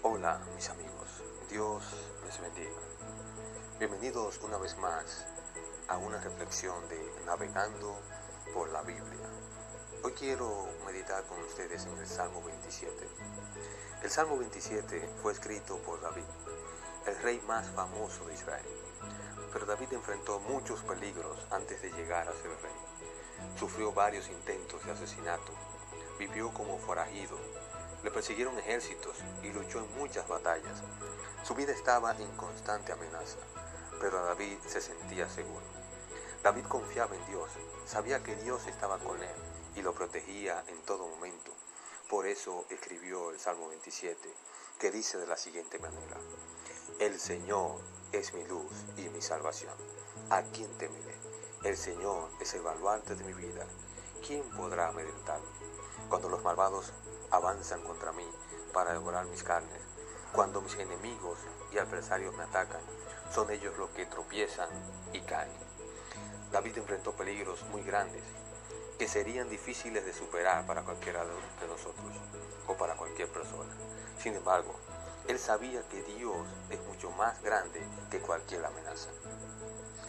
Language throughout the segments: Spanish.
Hola mis amigos, Dios les bendiga. Bienvenidos una vez más a una reflexión de Navegando por la Biblia. Hoy quiero meditar con ustedes en el Salmo 27. El Salmo 27 fue escrito por David, el rey más famoso de Israel. Pero David enfrentó muchos peligros antes de llegar a ser rey. Sufrió varios intentos de asesinato, vivió como forajido le persiguieron ejércitos y luchó en muchas batallas. Su vida estaba en constante amenaza, pero David se sentía seguro. David confiaba en Dios, sabía que Dios estaba con él y lo protegía en todo momento. Por eso escribió el Salmo 27, que dice de la siguiente manera, El Señor es mi luz y mi salvación. ¿A quién temeré? El Señor es el baluarte de mi vida. ¿Quién podrá amedrentarme? Cuando los malvados avanzan contra mí para devorar mis carnes. Cuando mis enemigos y adversarios me atacan, son ellos los que tropiezan y caen. David enfrentó peligros muy grandes que serían difíciles de superar para cualquiera de nosotros o para cualquier persona. Sin embargo, él sabía que Dios es mucho más grande que cualquier amenaza.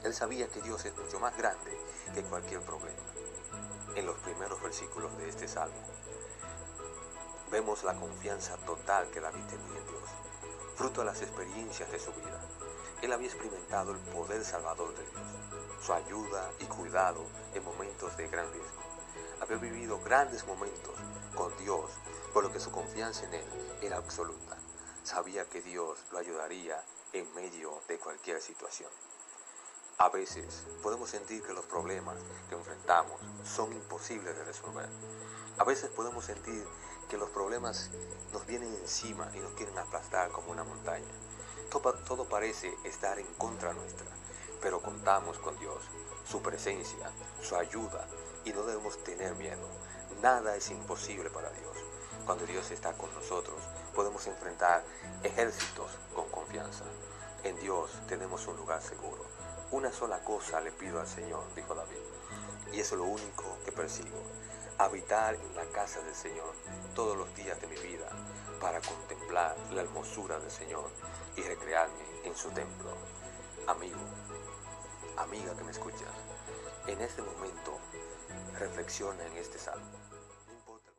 Él sabía que Dios es mucho más grande que cualquier problema. En los primeros versículos de este salmo, vemos la confianza total que David tenía en Dios, fruto de las experiencias de su vida. Él había experimentado el poder salvador de Dios, su ayuda y cuidado en momentos de gran riesgo. Había vivido grandes momentos con Dios, por lo que su confianza en Él era absoluta. Sabía que Dios lo ayudaría en medio de cualquier situación. A veces podemos sentir que los problemas que enfrentamos son imposibles de resolver. A veces podemos sentir que los problemas nos vienen encima y nos quieren aplastar como una montaña. Todo, parece estar en contra nuestra, pero contamos con Dios, su presencia, su ayuda y no debemos tener miedo. Nada es imposible para Dios. Cuando Dios está con nosotros, podemos enfrentar ejércitos con confianza. En Dios tenemos un lugar seguro. Una sola cosa le pido al Señor, dijo David, y eso es lo único que persigo habitar en la casa del Señor todos los días de mi vida para contemplar la hermosura del Señor y recrearme en su templo. Amigo, amiga que me escuchas, en este momento reflexiona en este salmo.